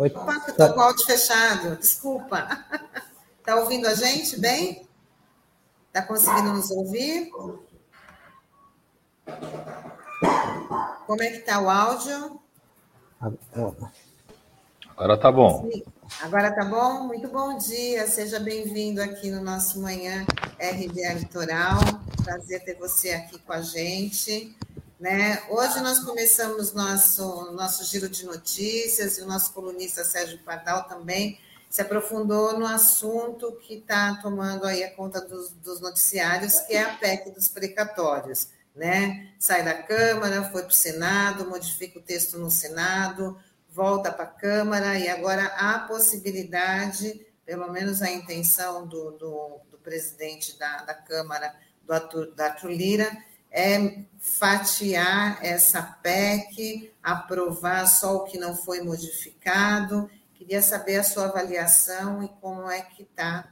Oi. Oi. Opa, estou com o áudio fechado, desculpa. Está ouvindo a gente bem? Está conseguindo nos ouvir? Como é que está o áudio? Agora tá bom. Sim. Agora tá bom? Muito bom dia. Seja bem-vindo aqui no nosso Manhã RBA Litoral. Prazer ter você aqui com a gente. Né? Hoje nós começamos nosso, nosso giro de notícias e o nosso colunista Sérgio Pardal também se aprofundou no assunto que está tomando aí a conta dos, dos, noticiários, que é a PEC dos precatórios. Né? Sai da Câmara, foi para o Senado, modifica o texto no Senado, volta para a Câmara e agora há possibilidade, pelo menos a intenção do, do, do presidente da, da Câmara, do Arthur, da Arthur Lira, é fatiar essa PEC, aprovar só o que não foi modificado. Queria saber a sua avaliação e como é que está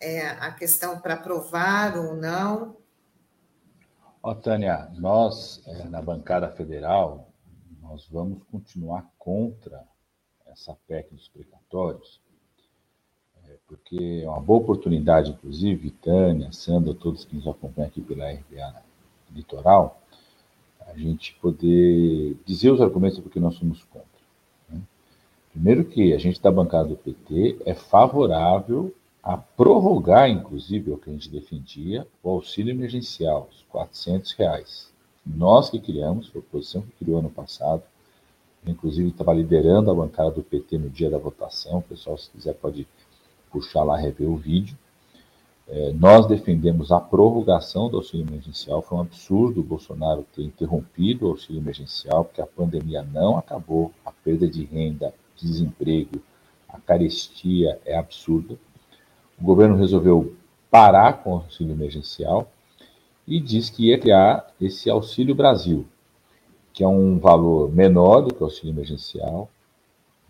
é, a questão para aprovar ou não. Ó, Tânia, nós, é, na bancada federal, nós vamos continuar contra essa PEC dos precatórios, é, porque é uma boa oportunidade, inclusive, Tânia, Sandra, todos que nos acompanham aqui pela RBA litoral, a gente poder dizer os argumentos porque nós somos contra. Né? Primeiro que a gente da bancada do PT é favorável a prorrogar, inclusive, o que a gente defendia, o auxílio emergencial, os 400 reais. Nós que criamos, foi a oposição que criou ano passado, inclusive estava liderando a bancada do PT no dia da votação, o pessoal, se quiser, pode puxar lá, rever o vídeo. É, nós defendemos a prorrogação do auxílio emergencial. Foi um absurdo o Bolsonaro ter interrompido o auxílio emergencial, porque a pandemia não acabou, a perda de renda, desemprego, a carestia é absurda. O governo resolveu parar com o auxílio emergencial e disse que ia criar esse Auxílio Brasil, que é um valor menor do que o auxílio emergencial,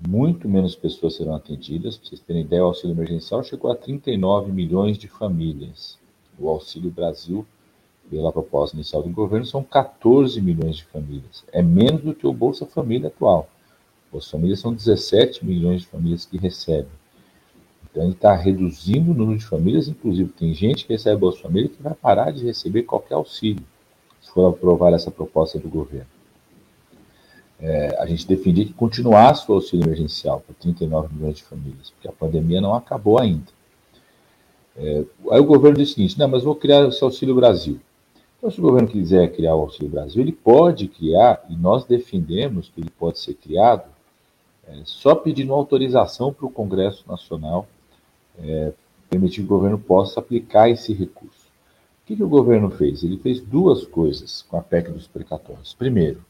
muito menos pessoas serão atendidas. Para vocês terem ideia, o auxílio emergencial chegou a 39 milhões de famílias. O Auxílio Brasil, pela proposta inicial do governo, são 14 milhões de famílias. É menos do que o Bolsa Família atual. As famílias são 17 milhões de famílias que recebem. Então, ele está reduzindo o número de famílias, inclusive tem gente que recebe Bolsa Família que vai parar de receber qualquer auxílio, se for aprovar essa proposta do governo é, a gente defendia que continuasse o auxílio emergencial para 39 milhões de famílias, porque a pandemia não acabou ainda. É, aí o governo disse o seguinte: não, mas vou criar esse Auxílio Brasil. Então, se o governo quiser criar o Auxílio Brasil, ele pode criar, e nós defendemos que ele pode ser criado, é, só pedindo autorização para o Congresso Nacional, é, permitir que o governo possa aplicar esse recurso. O que, que o governo fez? Ele fez duas coisas com a PEC dos precatórios. Primeiro,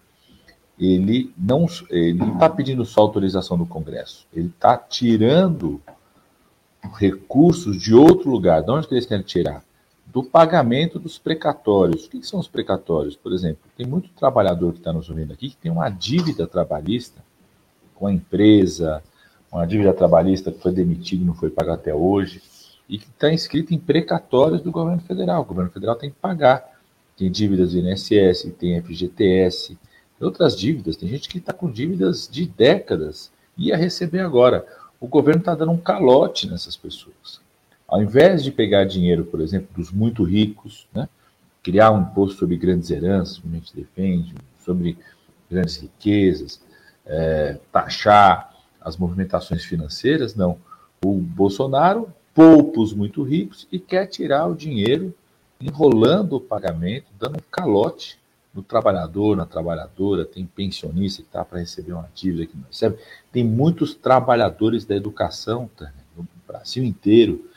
ele não ele está pedindo só autorização do Congresso, ele está tirando recursos de outro lugar. De onde que eles querem tirar? Do pagamento dos precatórios. O que, que são os precatórios? Por exemplo, tem muito trabalhador que está nos ouvindo aqui que tem uma dívida trabalhista com a empresa, uma dívida trabalhista que foi demitido e não foi pago até hoje, e que está inscrito em precatórios do governo federal. O governo federal tem que pagar. Tem dívidas do INSS, tem FGTS, outras dívidas. Tem gente que está com dívidas de décadas e ia receber agora. O governo está dando um calote nessas pessoas. Ao invés de pegar dinheiro, por exemplo, dos muito ricos, né, criar um imposto sobre grandes heranças, como a gente defende, sobre grandes riquezas, é, taxar as movimentações financeiras, não. O Bolsonaro poupa os muito ricos e quer tirar o dinheiro, enrolando o pagamento, dando um calote no trabalhador, na trabalhadora, tem pensionista que está para receber uma dívida que não recebe. Tem muitos trabalhadores da educação tá, no Brasil inteiro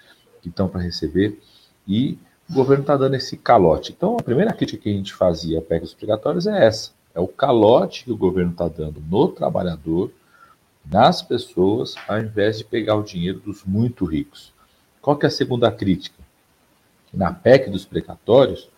que estão para receber e o governo está dando esse calote. Então, a primeira crítica que a gente fazia a PEC obrigatórios é essa: é o calote que o governo está dando no trabalhador, nas pessoas, ao invés de pegar o dinheiro dos muito ricos. Qual que é a segunda crítica? Na PEC dos precatórios,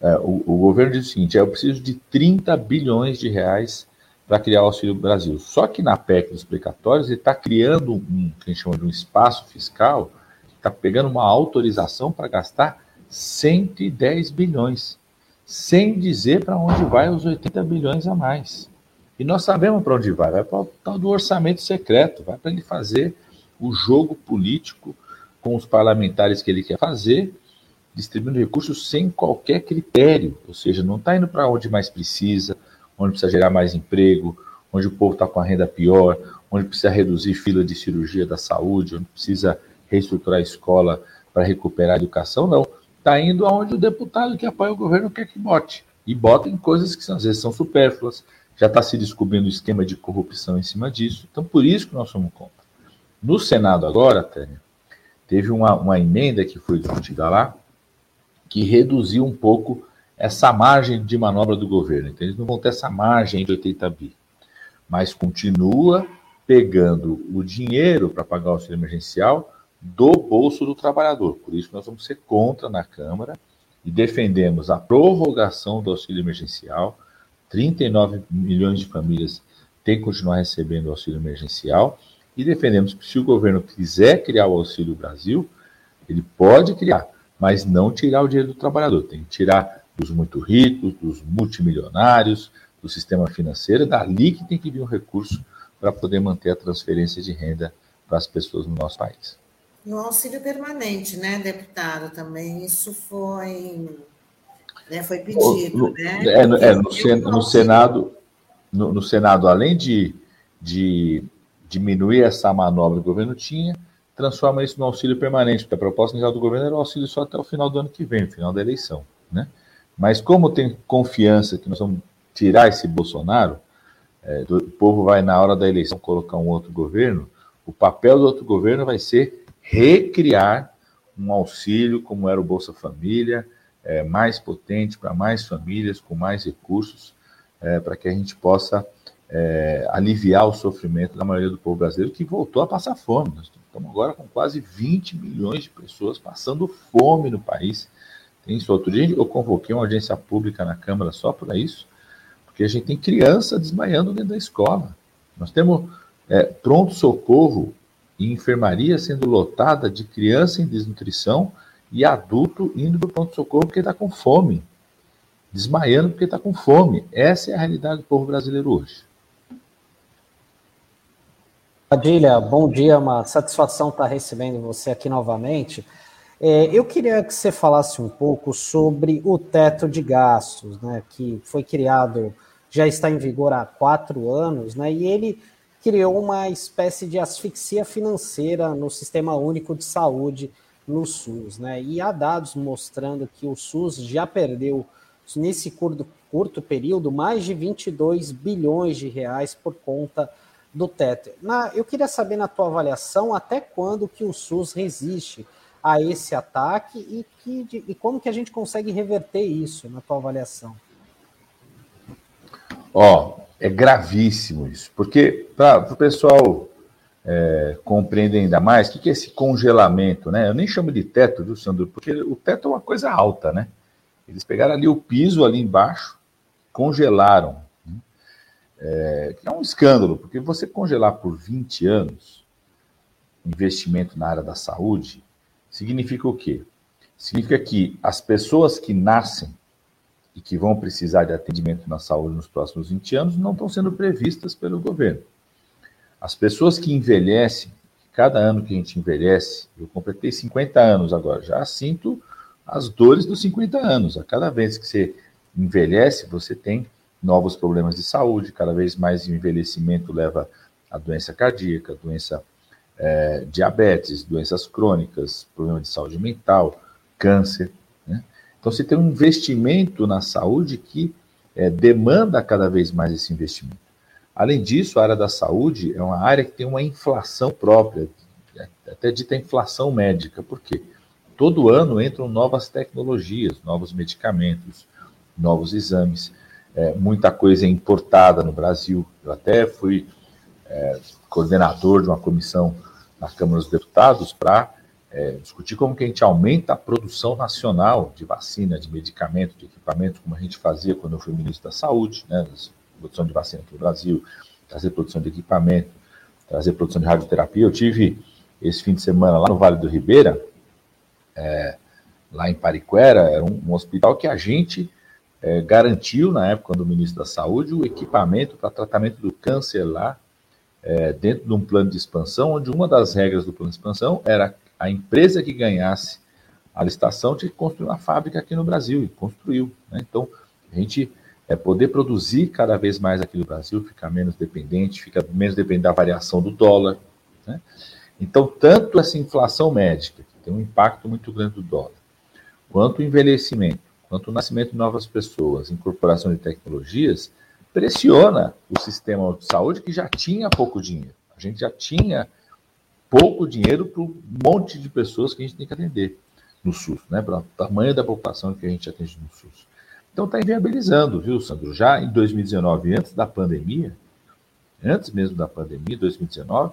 é, o, o, governo diz o seguinte: é, eu preciso de 30 bilhões de reais para criar o Auxílio Brasil. Só que na PEC dos precatórios ele está criando um que a gente chama de um espaço fiscal, está pegando uma autorização para gastar 110 bilhões, sem dizer para onde vai os 80 bilhões a mais. E nós sabemos para onde vai, vai para o tal do orçamento secreto, vai para ele fazer o jogo político com os parlamentares que ele quer fazer, distribuindo recursos sem qualquer critério, ou seja, não está indo para onde mais precisa, onde precisa gerar mais emprego, onde o povo está com a renda pior, onde precisa reduzir fila de cirurgia da saúde, onde precisa reestruturar a escola para recuperar a educação, não. Está indo aonde o deputado que apoia o governo quer que bote. E bota em coisas que às vezes são supérfluas, já está se descobrindo esquema de corrupção em cima disso. Então, por isso que nós somos contra. No Senado agora, Tânia, teve uma, uma emenda que foi discutida lá, que reduziu um pouco essa margem de manobra do governo. Então, eles não vão ter essa margem de 80 bi, mas continua pegando o dinheiro para pagar o auxílio emergencial do bolso do trabalhador. Por isso, nós vamos ser contra na Câmara e defendemos a prorrogação do auxílio emergencial 39 milhões de famílias têm que continuar recebendo o auxílio emergencial e defendemos que se o governo quiser criar o Auxílio Brasil, ele pode criar, mas não tirar o dinheiro do trabalhador, tem que tirar dos muito ricos, dos multimilionários, do sistema financeiro, é dali que tem que vir o um recurso para poder manter a transferência de renda para as pessoas no nosso país. E o auxílio permanente, né, deputado, também, isso foi né? Foi pedido, no, né? É, é no, sen, no, Senado, no, no, Senado, além de, de diminuir essa manobra que o governo tinha, transforma isso no auxílio permanente, porque a proposta inicial do governo era o auxílio só até o final do ano que vem, final da eleição, né? Mas como tem confiança que nós vamos tirar esse Bolsonaro, é, do, o povo vai na hora da eleição colocar um outro governo, o papel do outro governo vai ser recriar um auxílio como era o Bolsa Família, é, mais potente para mais famílias, com mais recursos, é, para que a gente possa é, aliviar o sofrimento da maioria do povo brasileiro que voltou a passar fome. Nós estamos agora com quase 20 milhões de pessoas passando fome no país. Tem isso. Outro dia eu convoquei uma audiência pública na Câmara só para isso, porque a gente tem criança desmaiando dentro da escola. Nós temos é, pronto-socorro e enfermaria sendo lotada de criança em desnutrição e adulto indo para o pronto-socorro porque está com fome, desmaiando porque está com fome. Essa é a realidade do povo brasileiro hoje. Padilha, bom dia, uma satisfação estar recebendo você aqui novamente. É, eu queria que você falasse um pouco sobre o teto de gastos, né, que foi criado, já está em vigor há quatro anos, né, e ele criou uma espécie de asfixia financeira no Sistema Único de Saúde no SUS, né? E há dados mostrando que o SUS já perdeu, nesse curto, curto período, mais de 22 bilhões de reais por conta do teto. Na, eu queria saber, na tua avaliação, até quando que o SUS resiste a esse ataque e, que, e como que a gente consegue reverter isso, na tua avaliação? Ó, oh, é gravíssimo isso, porque para o pessoal é, compreendem ainda mais o que, que é esse congelamento, né? Eu nem chamo de teto, viu, Sandro? Porque o teto é uma coisa alta, né? Eles pegaram ali o piso ali embaixo, congelaram. É, é um escândalo, porque você congelar por 20 anos investimento na área da saúde significa o quê? Significa que as pessoas que nascem e que vão precisar de atendimento na saúde nos próximos 20 anos não estão sendo previstas pelo governo. As pessoas que envelhecem, cada ano que a gente envelhece, eu completei 50 anos agora, já sinto as dores dos 50 anos. A cada vez que você envelhece, você tem novos problemas de saúde, cada vez mais envelhecimento leva a doença cardíaca, doença é, diabetes, doenças crônicas, problema de saúde mental, câncer. Né? Então você tem um investimento na saúde que é, demanda cada vez mais esse investimento. Além disso, a área da saúde é uma área que tem uma inflação própria, até dita inflação médica. Por quê? Todo ano entram novas tecnologias, novos medicamentos, novos exames, é, muita coisa é importada no Brasil. Eu até fui é, coordenador de uma comissão na Câmara dos Deputados para é, discutir como que a gente aumenta a produção nacional de vacina, de medicamento, de equipamento, como a gente fazia quando eu fui ministro da Saúde, né, produção de vacina para o Brasil, trazer produção de equipamento, trazer produção de radioterapia. Eu tive esse fim de semana lá no Vale do Ribeira, é, lá em Pariquera, era um, um, hospital que a gente é, garantiu, na época do ministro da Saúde, o equipamento para tratamento do câncer lá, é, dentro de um plano de expansão, onde uma das regras do plano de expansão era a empresa que ganhasse a licitação tinha que construir uma fábrica aqui no Brasil, e construiu. Né? Então, a gente é poder produzir cada vez mais aqui no Brasil, ficar menos dependente, fica menos dependente da variação do dólar. Né? Então, tanto essa inflação médica, que tem um impacto muito grande do dólar, quanto o envelhecimento, quanto o nascimento de novas pessoas, incorporação de tecnologias, pressiona o sistema de saúde que já tinha pouco dinheiro. A gente já tinha pouco dinheiro para um monte de pessoas que a gente tem que atender no SUS, né? Para o tamanho da população que a gente atende no SUS. Então está inviabilizando, viu, Sandro? Já em 2019, antes da pandemia, antes mesmo da pandemia, 2019,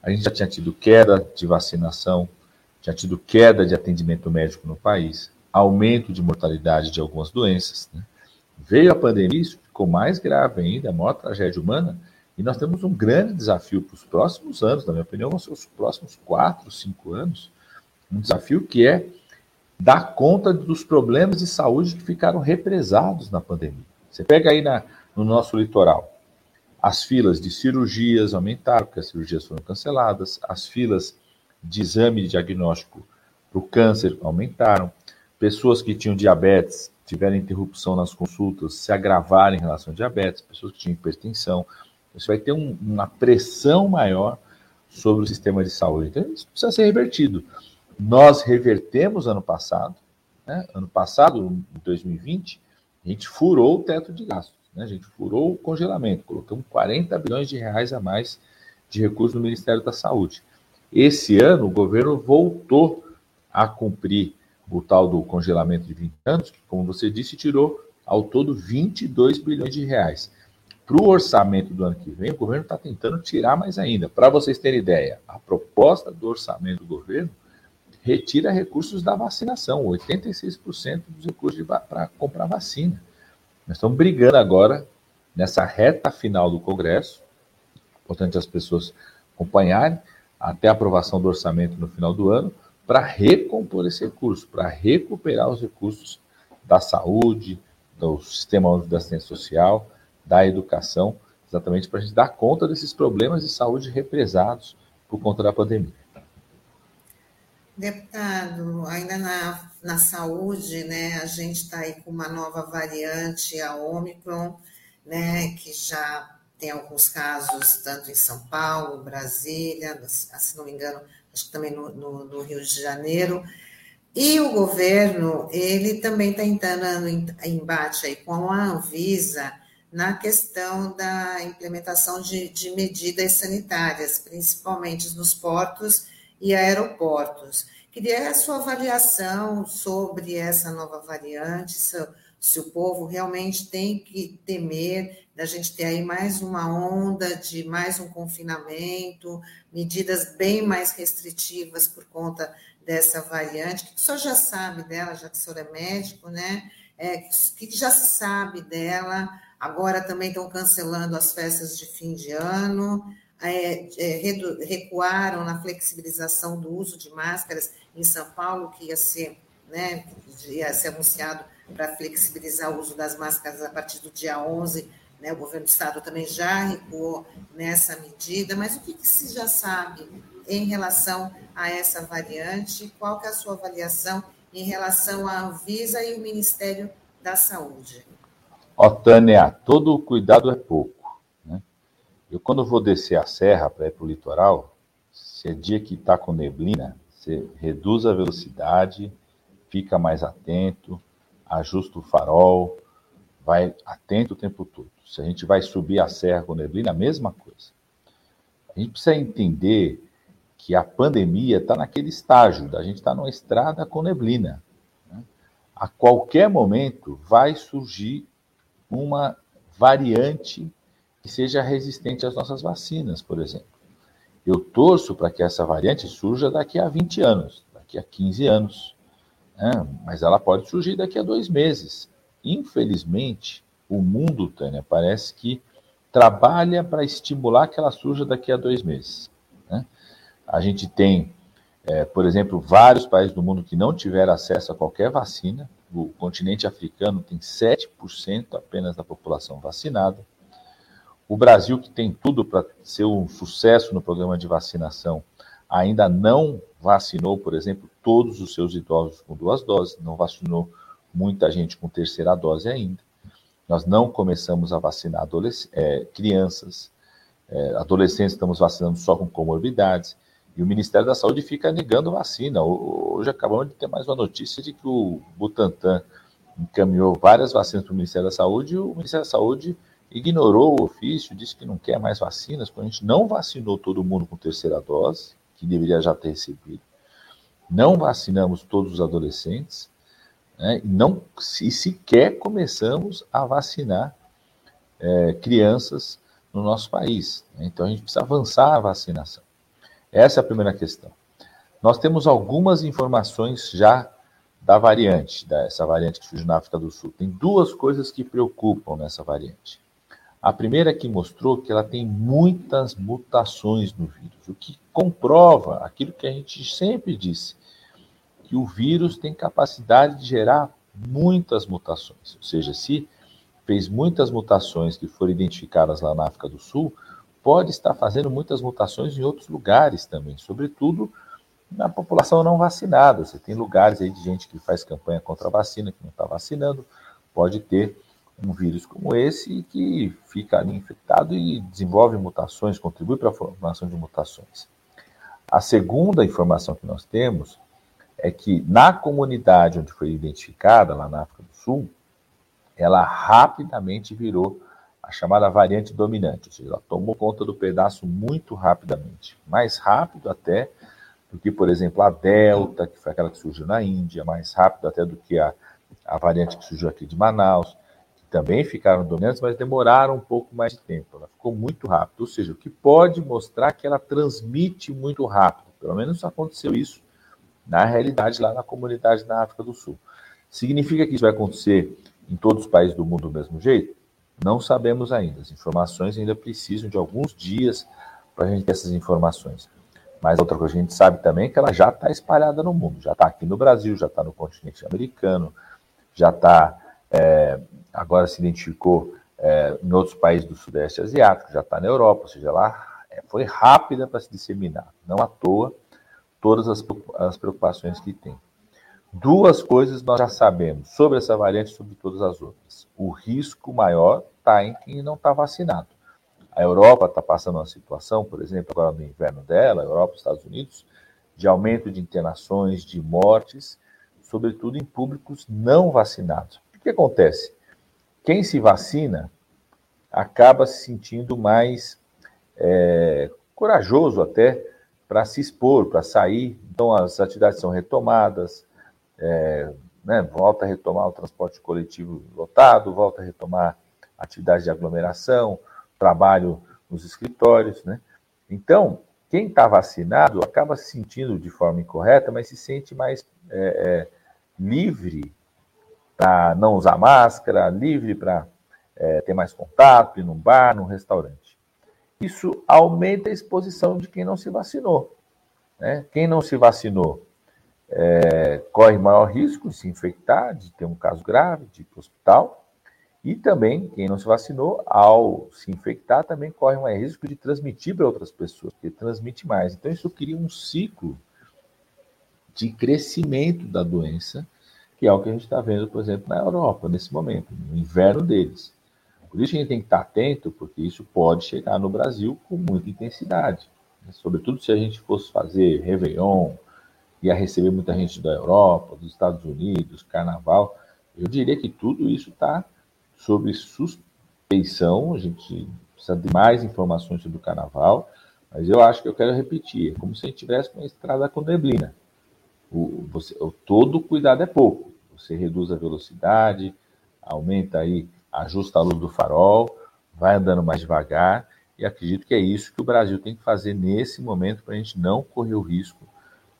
a gente já tinha tido queda de vacinação, tinha tido queda de atendimento médico no país, aumento de mortalidade de algumas doenças. Né? Veio a pandemia, isso ficou mais grave ainda, a maior tragédia humana, e nós temos um grande desafio para os próximos anos, na minha opinião, vão ser os próximos quatro, cinco anos, um desafio que é dar conta dos problemas de saúde que ficaram represados na pandemia. Você pega aí na, no nosso litoral, as filas de cirurgias aumentaram, porque as cirurgias foram canceladas, as filas de exame de diagnóstico para o câncer aumentaram, pessoas que tinham diabetes tiveram interrupção nas consultas, se agravaram em relação a diabetes, pessoas que tinham hipertensão. Você vai ter um, uma pressão maior sobre o sistema de saúde. Então, isso precisa ser revertido. Nós revertemos ano passado, né? ano passado, em 2020, a gente furou o teto de gastos, né? a gente furou o congelamento, colocamos 40 bilhões de reais a mais de recursos no Ministério da Saúde. Esse ano, o governo voltou a cumprir o tal do congelamento de 20 anos, que, como você disse, tirou ao todo 22 bilhões de reais. Para o orçamento do ano que vem, o governo está tentando tirar mais ainda. Para vocês terem ideia, a proposta do orçamento do governo retira recursos da vacinação, 86% dos recursos para comprar vacina. Nós estamos brigando agora nessa reta final do Congresso, importante as pessoas acompanharem até a aprovação do orçamento no final do ano, para recompor esse recurso, para recuperar os recursos da saúde, do sistema único da assistência social, da educação, exatamente para a gente dar conta desses problemas de saúde represados por conta da pandemia. Deputado, ainda na, na saúde, né, a gente está aí com uma nova variante, a Omicron, né, que já tem alguns casos, tanto em São Paulo, Brasília, se não me engano, acho que também no, no, no Rio de Janeiro. E o governo, ele também está entrando em embate aí com a Anvisa na questão da implementação de, de medidas sanitárias, principalmente nos portos e aeroportos. Queria a sua avaliação sobre essa nova variante, se o povo realmente tem que temer da gente ter aí mais uma onda de mais um confinamento, medidas bem mais restritivas por conta dessa variante, que o senhor já sabe dela, já que o senhor é médico, né? É, que já se sabe dela, agora também estão cancelando as festas de fim de ano, é, é, recuaram na flexibilização do uso de máscaras em São Paulo, que ia ser, né, ia ser anunciado para flexibilizar o uso das máscaras a partir do dia 11, né, o governo do estado também já recuou nessa medida, mas o que, que se já sabe em relação a essa variante? Qual que é a sua avaliação em relação à Anvisa e o Ministério da Saúde? Ó, Tânia, todo cuidado é pouco. Eu, quando vou descer a serra para ir para o litoral, se é dia que está com neblina, você reduz a velocidade, fica mais atento, ajusta o farol, vai atento o tempo todo. Se a gente vai subir a serra com neblina, a mesma coisa. A gente precisa entender que a pandemia está naquele estágio, da gente estar tá numa estrada com neblina. Né? A qualquer momento vai surgir uma variante que seja resistente às nossas vacinas, por exemplo. Eu torço para que essa variante surja daqui a 20 anos, daqui a 15 anos, né? mas ela pode surgir daqui a dois meses. Infelizmente, o mundo, Tânia, parece que trabalha para estimular que ela surja daqui a dois meses. Né? A gente tem É, por exemplo, vários países do mundo que não tiveram acesso a qualquer vacina. O continente africano tem 7% apenas da população vacinada. O Brasil, que tem tudo para ser um sucesso no programa de vacinação, ainda não vacinou, por exemplo, todos os seus idosos com duas doses, não vacinou muita gente com terceira dose ainda. Nós não começamos a vacinar é, crianças, é, adolescentes, estamos vacinando só com comorbidades. E o Ministério da Saúde fica negando vacina. Hoje acabamos de ter mais uma notícia de que o Butantan encaminhou várias vacinas para o Ministério da Saúde e o Ministério da Saúde ignorou o ofício, disse que não quer mais vacinas, quando a gente não vacinou todo mundo com terceira dose, que deveria já ter recebido. Não vacinamos todos os adolescentes, né, não, e sequer começamos a vacinar é, crianças no nosso país. Né? Então a gente precisa avançar a vacinação. Essa é a primeira questão. Nós temos algumas informações já da variante, dessa variante que surgiu na África do Sul. Tem duas coisas que preocupam nessa variante. A primeira que mostrou que ela tem muitas mutações no vírus, o que comprova aquilo que a gente sempre disse, que o vírus tem capacidade de gerar muitas mutações. Ou seja, se fez muitas mutações que foram identificadas lá na África do Sul, pode estar fazendo muitas mutações em outros lugares também, sobretudo na população não vacinada. Você tem lugares aí de gente que faz campanha contra a vacina, que não está vacinando, pode ter um vírus como esse que fica ali infectado e desenvolve mutações, contribui para a formação de mutações. A segunda informação que nós temos é que na comunidade onde foi identificada, lá na África do Sul, ela rapidamente virou a chamada variante dominante, ou seja, ela tomou conta do pedaço muito rapidamente, mais rápido até do que, por exemplo, a Delta, que foi aquela que surgiu na Índia, mais rápido até do que a, a variante que surgiu aqui de Manaus, também ficaram dominantes, mas demoraram um pouco mais de tempo. Ela ficou muito rápido, ou seja, o que pode mostrar que ela transmite muito rápido. Pelo menos aconteceu isso na realidade lá na comunidade na África do Sul. Significa que isso vai acontecer em todos os países do mundo do mesmo jeito? Não sabemos ainda. As informações ainda precisam de alguns dias para a gente ter essas informações. Mas outra coisa que a gente sabe também é que ela já está espalhada no mundo. Já está aqui no Brasil, já está no continente americano, já está. É, agora se identificou é, em outros países do Sudeste Asiático, já está na Europa, ou seja, lá é, foi rápida para se disseminar. Não à toa todas as, as preocupações que tem. Duas coisas nós já sabemos sobre essa variante e sobre todas as outras. O risco maior está em quem não está vacinado. A Europa está passando uma situação, por exemplo, agora no inverno dela, Europa e os Estados Unidos, de aumento de internações, de mortes, sobretudo em públicos não vacinados. Que acontece? Quem se vacina acaba se sentindo mais é, corajoso até para se expor, para sair. Então as atividades são retomadas, é, né, volta a retomar o transporte coletivo lotado, volta a retomar atividade de aglomeração, trabalho nos escritórios, né? Então, quem está vacinado acaba se sentindo de forma incorreta, mas se sente mais é, é, livre para não usar máscara, livre para é, ter mais contato, ir num bar, num restaurante. Isso aumenta a exposição de quem não se vacinou. Né? Quem não se vacinou é, corre maior risco de se infectar, de ter um caso grave, de ir para o hospital. E também, quem não se vacinou, ao se infectar, também corre maior risco de transmitir para outras pessoas, porque transmite mais. Então, isso cria um ciclo de crescimento da doença, que é o que a gente está vendo, por exemplo, na Europa, nesse momento, no inverno deles. Por isso a gente tem que estar atento, porque isso pode chegar no Brasil com muita intensidade. Sobretudo se a gente fosse fazer Réveillon, ia receber muita gente da Europa, dos Estados Unidos, Carnaval. Eu diria que tudo isso está sob suspeição. A gente precisa de mais informações sobre o Carnaval, mas eu acho que eu quero repetir: é como se a gente tivesse uma estrada com neblina. O, você, o, todo cuidado é pouco. Você reduz a velocidade, aumenta aí, ajusta a luz do farol, vai andando mais devagar, e acredito que é isso que o Brasil tem que fazer nesse momento para a gente não correr o risco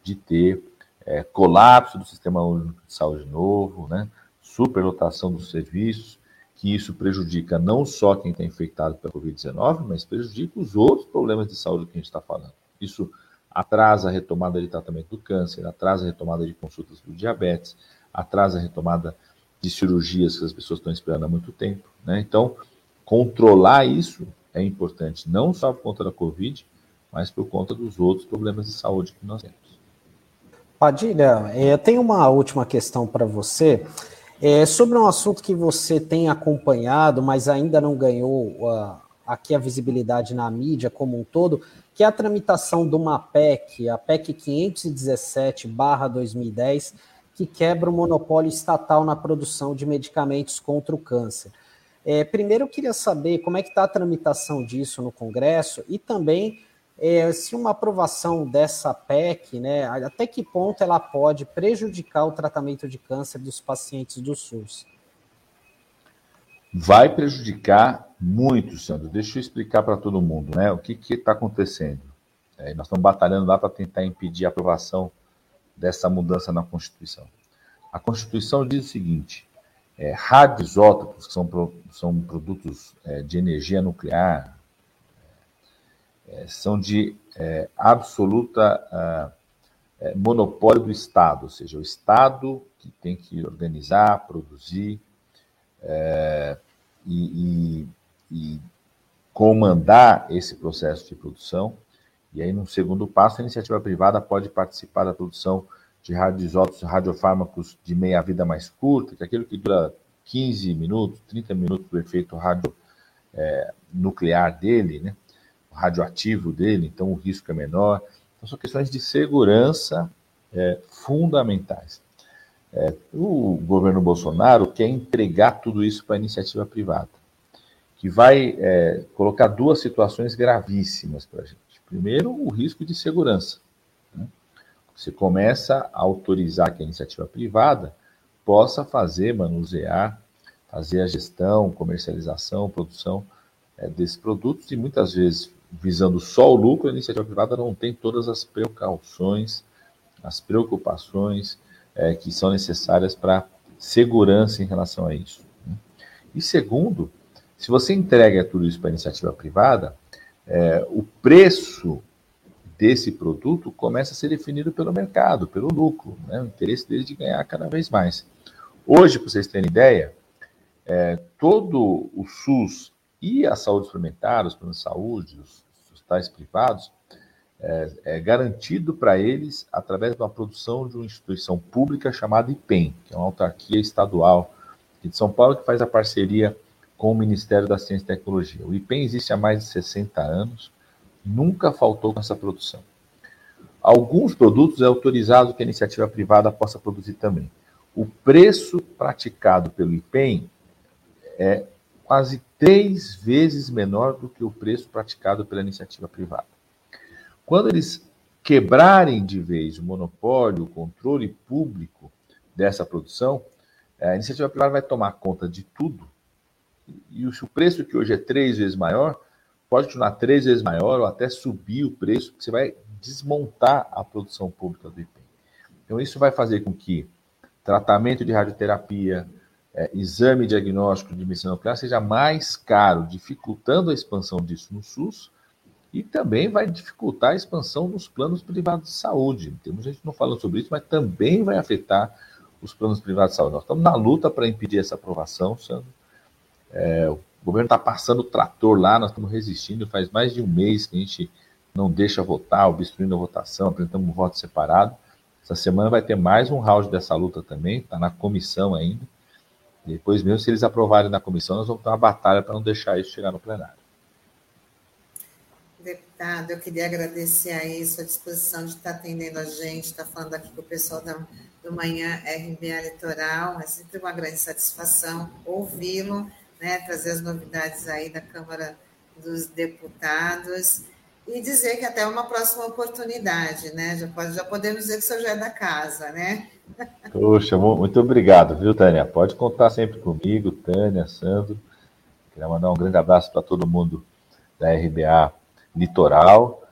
de ter é, colapso do sistema único de saúde novo, né? superlotação dos serviços, que isso prejudica não só quem está infectado pela Covid-19, mas prejudica os outros problemas de saúde que a gente está falando. Isso atrasa a retomada de tratamento do câncer, atrasa a retomada de consultas do diabetes, atrasa a retomada de cirurgias que as pessoas estão esperando há muito tempo. Né? Então, controlar isso é importante, não só por conta da Covid, mas por conta dos outros problemas de saúde que nós temos. Padilha, é, eu tenho uma última questão para você. É, sobre um assunto que você tem acompanhado, mas ainda não ganhou uh, aqui a visibilidade na mídia como um todo, que é a tramitação de uma PEC, a PEC 517-2010, que quebra o monopólio estatal na produção de medicamentos contra o câncer. É, primeiro, eu queria saber como é que está a tramitação disso no Congresso e também é, se uma aprovação dessa PEC, né, até que ponto ela pode prejudicar o tratamento de câncer dos pacientes do SUS? Vai prejudicar muito, Sandro. Deixa eu explicar para todo mundo né, o que está acontecendo. É, nós estamos batalhando lá para tentar impedir a aprovação dessa mudança na Constituição. A Constituição diz o seguinte: é, radioisótopos, que são, são produtos é, de energia nuclear, é, são de é, absoluta ah, é, monopólio do Estado, ou seja, o Estado que tem que organizar, produzir é, e, e, e comandar esse processo de produção. E aí, num segundo passo, a iniciativa privada pode participar da produção de radioisótopos, radiofármacos de meia-vida mais curta, que é aquilo que dura 15 minutos, 30 minutos do efeito radio, é, nuclear dele, né? radioativo dele, então o risco é menor. Então, são questões de segurança é, fundamentais. É, o governo Bolsonaro quer entregar tudo isso para a iniciativa privada, que vai é, colocar duas situações gravíssimas para a gente. Primeiro, o risco de segurança. Né? Você começa a autorizar que a iniciativa privada possa fazer, manusear, fazer a gestão, comercialização, produção é, desses produtos e muitas vezes visando só o lucro, a iniciativa privada não tem todas as precauções, as preocupações é, que são necessárias para segurança em relação a isso. Né? E segundo, se você entrega tudo isso para iniciativa privada, é, o preço desse produto começa a ser definido pelo mercado, pelo lucro, né? o interesse dele de ganhar cada vez mais. Hoje, para vocês terem ideia, é, todo o SUS e a saúde suplementar, os planos de saúde, os hospitais privados, é, é garantido para eles através de uma produção de uma instituição pública chamada IPEM, que é uma autarquia estadual de São Paulo que faz a parceria com o Ministério da Ciência e Tecnologia. O IPEM existe há mais de 60 anos, nunca faltou com essa produção. Alguns produtos é autorizado que a iniciativa privada possa produzir também. O preço praticado pelo IPEM é quase três vezes menor do que o preço praticado pela iniciativa privada. Quando eles quebrarem de vez o monopólio, o controle público dessa produção, a iniciativa privada vai tomar conta de tudo. E o preço que hoje é três vezes maior, pode tornar três vezes maior ou até subir o preço, porque você vai desmontar a produção pública do IPEM. Então, isso vai fazer com que tratamento de radioterapia, é, exame diagnóstico de medicina nuclear seja mais caro, dificultando a expansão disso no SUS e também vai dificultar a expansão nos planos privados de saúde. Temos gente não falando sobre isso, mas também vai afetar os planos privados de saúde. Nós estamos na luta para impedir essa aprovação, Sandro. É, o governo está passando o trator lá, nós estamos resistindo, faz mais de um mês que a gente não deixa votar, obstruindo a votação, apresentamos um voto separado. Essa semana vai ter mais um round dessa luta também, está na comissão ainda. Depois, mesmo se eles aprovarem na comissão, nós vamos ter uma batalha para não deixar isso chegar no plenário. Deputado, eu queria agradecer aí sua disposição de estar atendendo a gente, estar falando aqui com o pessoal da, do Manhã RBA Litoral. É sempre uma grande satisfação ouvi-lo, né, trazer as novidades aí da Câmara dos Deputados e dizer que até uma próxima oportunidade, né? Já, pode, já podemos dizer que o senhor já é da casa, né? Poxa, muito obrigado, viu, Tânia? Pode contar sempre comigo, Tânia, Sandro. Queria mandar um grande abraço para todo mundo da RBA Litoral.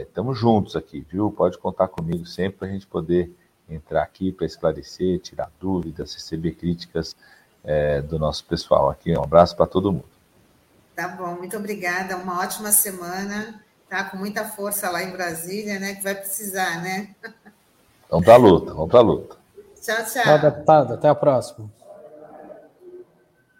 Estamos é, juntos aqui, viu? Pode contar comigo sempre para a gente poder entrar aqui para esclarecer, tirar dúvidas, receber críticas é, do nosso pessoal aqui. Um abraço para todo mundo. Tá bom, muito obrigada. Uma ótima semana tá com muita força lá em Brasília, né? Que vai precisar, né? Vamos para a luta, vamos para a luta. Tchau, tchau. Tchau, deputado. Até a próxima.